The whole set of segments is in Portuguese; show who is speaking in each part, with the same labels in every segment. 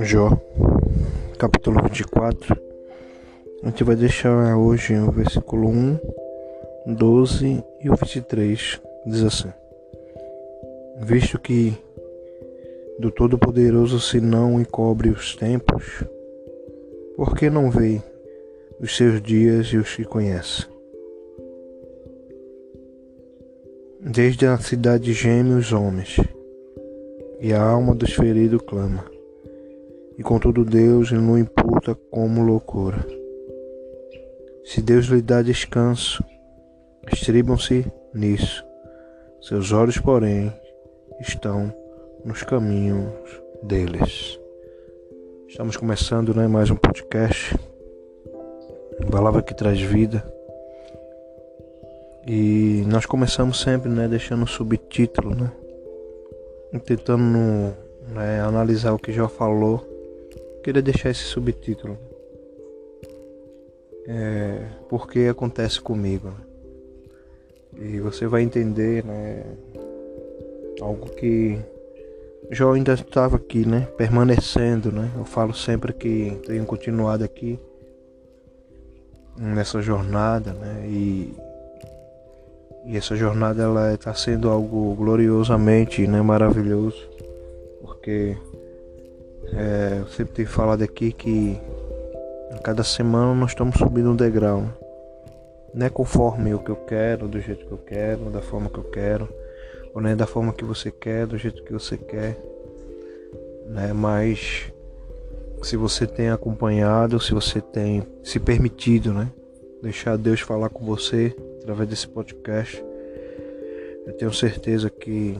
Speaker 1: Jó, capítulo 24. A gente vai deixar hoje o versículo 1, 12 e o 23. Diz assim: Visto que do Todo-Poderoso se não encobre os tempos, por que não vê os seus dias e os que conhece? Desde a cidade geme os homens, e a alma dos feridos clama e contudo Deus não imputa como loucura. Se Deus lhe dá descanso, estribam-se nisso. Seus olhos, porém, estão nos caminhos deles. Estamos começando né, mais um podcast. Palavra que traz vida. E nós começamos sempre né, deixando um subtítulo, né? Tentando né, analisar o que já falou queria deixar esse subtítulo. É, porque acontece comigo. E você vai entender, né? Algo que Jó ainda estava aqui, né? Permanecendo, né? Eu falo sempre que tenho continuado aqui nessa jornada, né? E, e essa jornada ela está sendo algo gloriosamente, né? Maravilhoso, porque é, eu sempre tenho falado aqui que a cada semana nós estamos subindo um degrau. Não é conforme o que eu quero, do jeito que eu quero, da forma que eu quero, ou nem da forma que você quer, do jeito que você quer. Né? Mas se você tem acompanhado, se você tem se permitido, né? Deixar Deus falar com você através desse podcast, eu tenho certeza que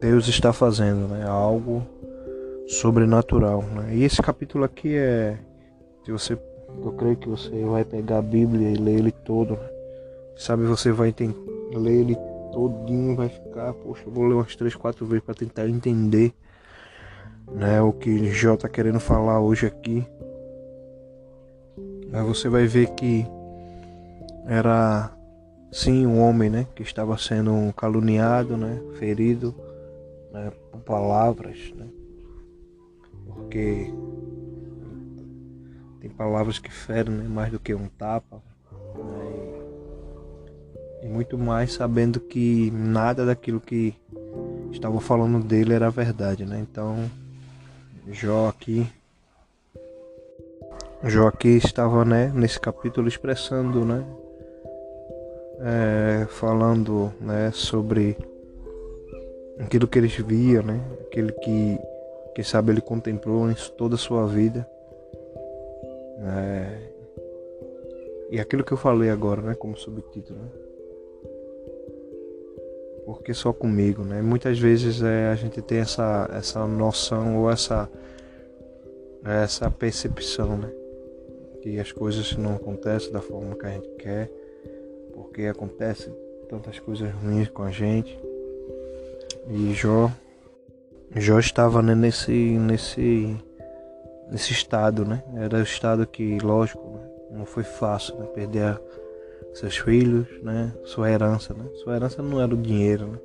Speaker 1: Deus está fazendo né? algo sobrenatural. Né? E esse capítulo aqui é. Se você, eu creio que você vai pegar a Bíblia e ler ele todo. Né? Sabe, você vai ter, ler ele todinho, vai ficar, poxa, vou ler umas três, quatro vezes para tentar entender né, o que Jó está querendo falar hoje aqui. Aí você vai ver que era sim um homem, né, que estava sendo caluniado, né, ferido, né, por palavras, né, porque tem palavras que ferem né, mais do que um tapa. Né, e, e muito mais sabendo que nada daquilo que estavam falando dele era verdade, né? Então, Jó aqui Jó aqui estava, né, nesse capítulo expressando, né, é, falando, né, sobre aquilo que eles viam, né, aquilo que quem sabe ele contemplou em toda a sua vida. É... E aquilo que eu falei agora, né, como subtítulo, né? Porque só comigo, né? Muitas vezes é, a gente tem essa, essa noção ou essa, essa percepção, né? Que as coisas não acontecem da forma que a gente quer, porque acontece tantas coisas ruins com a gente. E Jó Jó estava né, nesse, nesse, nesse estado, né? Era o estado que, lógico, né? não foi fácil, né? Perder seus filhos, né? Sua herança, né? Sua herança não era o dinheiro, né?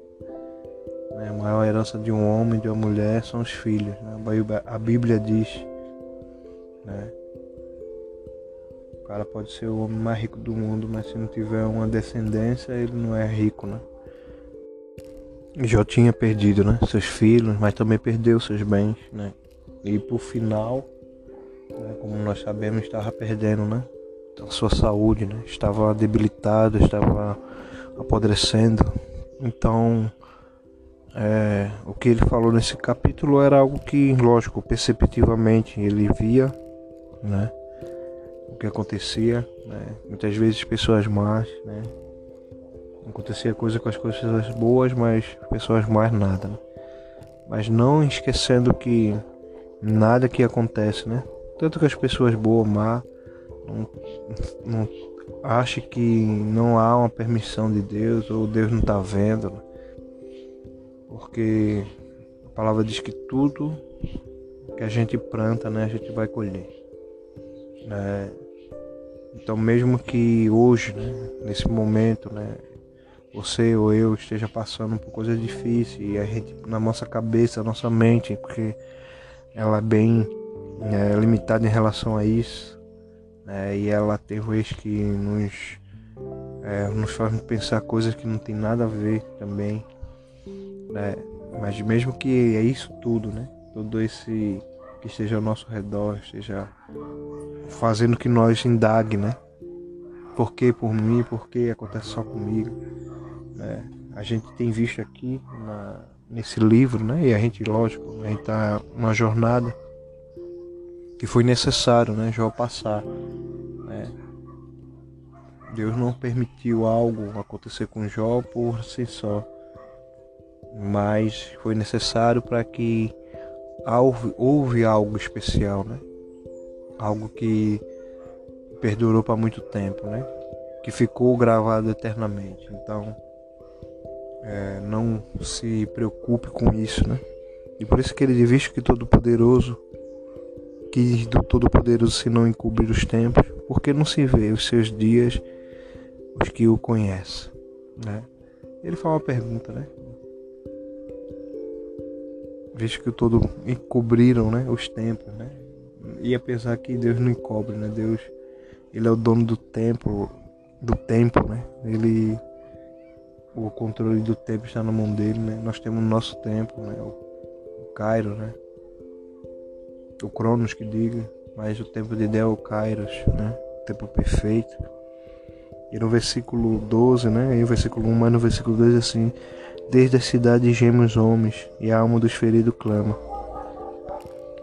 Speaker 1: A maior herança de um homem, de uma mulher, são os filhos. Né? A Bíblia diz, né? O cara pode ser o homem mais rico do mundo, mas se não tiver uma descendência, ele não é rico, né? Jó tinha perdido, né, seus filhos, mas também perdeu seus bens, né? E por final, né, como nós sabemos, estava perdendo, né? Então, sua saúde, né? Estava debilitada, estava apodrecendo. Então, é, o que ele falou nesse capítulo era algo que, lógico, perceptivamente ele via, né? O que acontecia, né? Muitas vezes pessoas más, né? Acontecia coisa com as coisas boas, mas pessoas mais nada. Né? Mas não esquecendo que nada que acontece, né? Tanto que as pessoas boas, má, não, não que não há uma permissão de Deus ou Deus não está vendo. Né? Porque a palavra diz que tudo que a gente planta, né, a gente vai colher. Né? Então mesmo que hoje, né, nesse momento, né, você ou eu esteja passando por coisas difíceis e a gente na nossa cabeça, nossa mente, porque ela é bem é, limitada em relação a isso. Né? E ela tem vezes que nos, é, nos faz pensar coisas que não tem nada a ver também. Né? Mas mesmo que é isso tudo, né? Todo esse que esteja ao nosso redor, esteja fazendo que nós indague, né? Por que por mim, por que acontece só comigo? Né? A gente tem visto aqui na, nesse livro, né? E a gente, lógico, a gente está numa jornada que foi necessário, né? Jó passar, né? Deus não permitiu algo acontecer com Jó por si só, mas foi necessário para que houve, houve algo especial, né? Algo que perdurou para muito tempo, né? Que ficou gravado eternamente. Então, é, não se preocupe com isso, né? E por isso que ele diz que Todo-Poderoso que do Todo-Poderoso se não encobrir os tempos, porque não se vê os seus dias os que o conhecem, né? Ele faz uma pergunta, né? Visto que o todo encobriram, né, os tempos, né? E apesar que Deus não encobre, né? Deus, ele é o dono do tempo, do tempo, né? Ele o controle do tempo está na mão dele, né? Nós temos o nosso tempo, né? O, o Cairo, né? O Cronos que diga, mas o tempo de Deus é o Kairos, né? O tempo perfeito. E no versículo 12, né? E o versículo 1, mas no versículo 2 assim: Desde a cidade gemem os homens, e a alma dos feridos clama.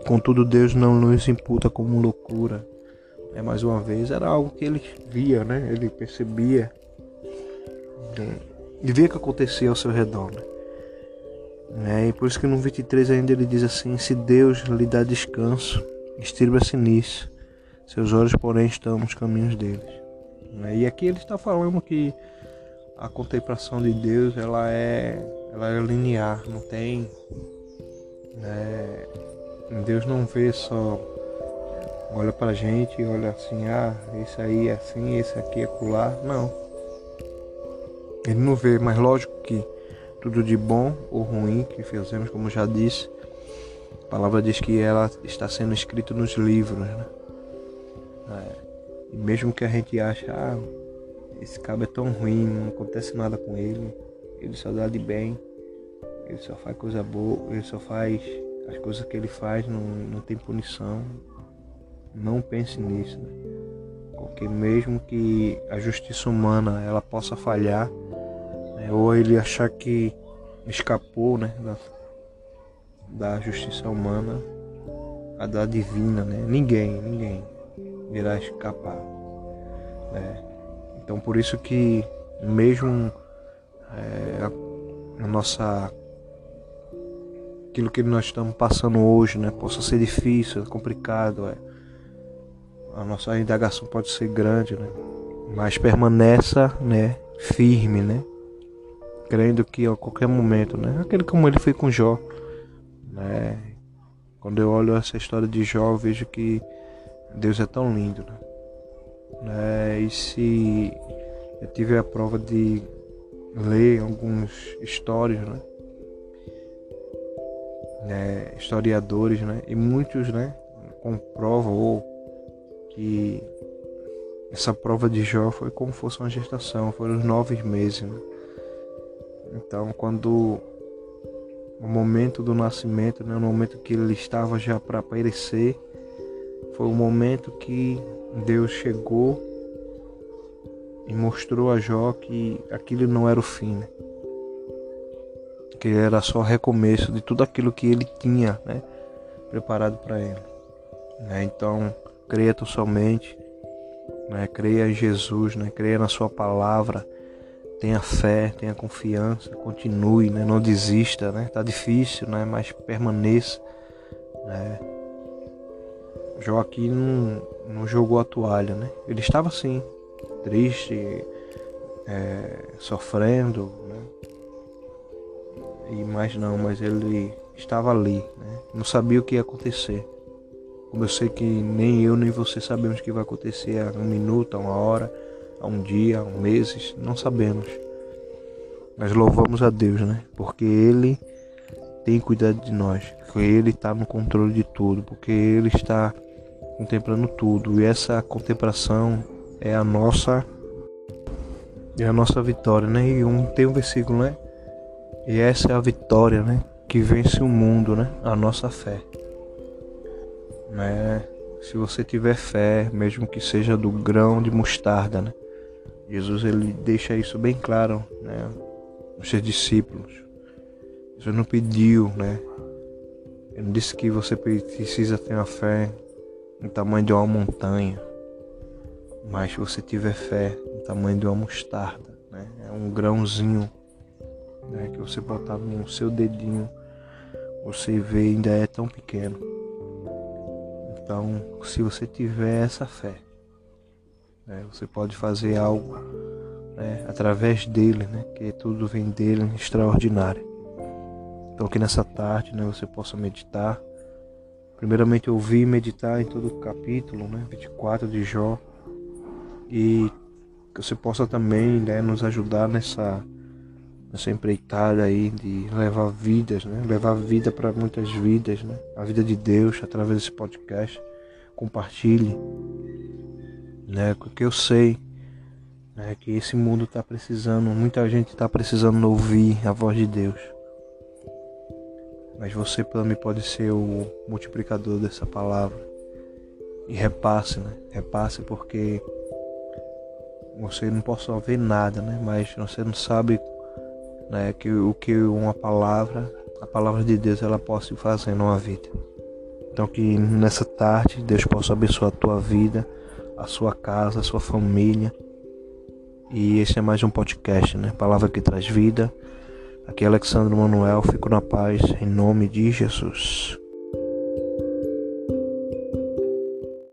Speaker 1: Contudo, Deus não nos imputa como loucura. É, mais uma vez, era algo que ele via, né? Ele percebia. Né? E via o que acontecia ao seu redor. Né? É, e por isso que no 23 ainda ele diz assim: Se Deus lhe dá descanso, estriba-se nisso. Seus olhos, porém, estão nos caminhos deles. Né? E aqui ele está falando que a contemplação de Deus ela é, ela é linear, não tem. Né? Deus não vê só olha pra gente e olha assim, ah, esse aí é assim, esse aqui é colar. Não. Ele não vê, mas lógico que tudo de bom ou ruim que fizemos, como já disse, a palavra diz que ela está sendo escrita nos livros, né? É, e mesmo que a gente ache, ah, esse cabo é tão ruim, não acontece nada com ele, ele só dá de bem, ele só faz coisa boa, ele só faz as coisas que ele faz, não, não tem punição. Não pense nisso, né? porque mesmo que a justiça humana ela possa falhar, né? ou ele achar que escapou né? da, da justiça humana a da divina, né? Ninguém, ninguém irá escapar. Né? Então por isso que mesmo é, a, a nossa aquilo que nós estamos passando hoje, né, possa ser difícil, complicado, é, a nossa indagação pode ser grande, né, mas permaneça, né, firme, né, crendo que a qualquer momento, né? Aquele como ele foi com Jó, né? Quando eu olho essa história de Jó, eu vejo que Deus é tão lindo, né? né? E se eu tive a prova de ler alguns histórias, né? né? Historiadores, né? E muitos, né? Comprovam que essa prova de Jó foi como fosse uma gestação, foram nove meses, né? Então, quando o momento do nascimento, né, o momento que ele estava já para aparecer, foi o momento que Deus chegou e mostrou a Jó que aquilo não era o fim, né? que era só recomeço de tudo aquilo que ele tinha né, preparado para ele. Né? Então, creia tão somente, né? creia em Jesus, né? creia na sua palavra, tenha fé, tenha confiança, continue, né? não desista, né? Tá difícil, né? Mas permaneça, né? Joaquim não, não jogou a toalha, né? Ele estava assim, triste, é, sofrendo, né? E mais não, mas ele estava ali, né? Não sabia o que ia acontecer. Como eu sei que nem eu nem você sabemos o que vai acontecer a um minuto, a uma hora há um dia, há um meses, não sabemos. Mas louvamos a Deus, né? Porque Ele tem cuidado de nós, que Ele está no controle de tudo, porque Ele está contemplando tudo. E essa contemplação é a nossa é a nossa vitória, né? E um, tem um versículo, né? E essa é a vitória, né? Que vence o mundo, né? A nossa fé. Né? Se você tiver fé, mesmo que seja do grão de mostarda, né? Jesus ele deixa isso bem claro, né? Os seus discípulos. Jesus não pediu, né? Ele não disse que você precisa ter uma fé no tamanho de uma montanha. Mas se você tiver fé no tamanho de uma mostarda, né? É um grãozinho né? que você botar no seu dedinho, você vê ainda é tão pequeno. Então, se você tiver essa fé, né? você pode fazer algo né? através dele, né? que tudo vem dele extraordinário. Então, que nessa tarde né? você possa meditar. Primeiramente, ouvir e meditar em todo o capítulo né? 24 de Jó e que você possa também né, nos ajudar nessa, nessa empreitada aí de levar vidas, né? levar vida para muitas vidas, né? a vida de Deus através desse podcast. Compartilhe, né? porque eu sei né, que esse mundo está precisando, muita gente está precisando ouvir a voz de Deus. Mas você para mim pode ser o multiplicador dessa palavra. E repasse, né? Repasse porque você não pode só ver nada, né? Mas você não sabe né, que o que uma palavra, a palavra de Deus, ela possa fazer numa vida. Então que nessa tarde Deus possa abençoar a tua vida, a sua casa, a sua família. E esse é mais um podcast, né? Palavra que traz vida. Aqui é Alexandre Manuel, fico na paz em nome de Jesus.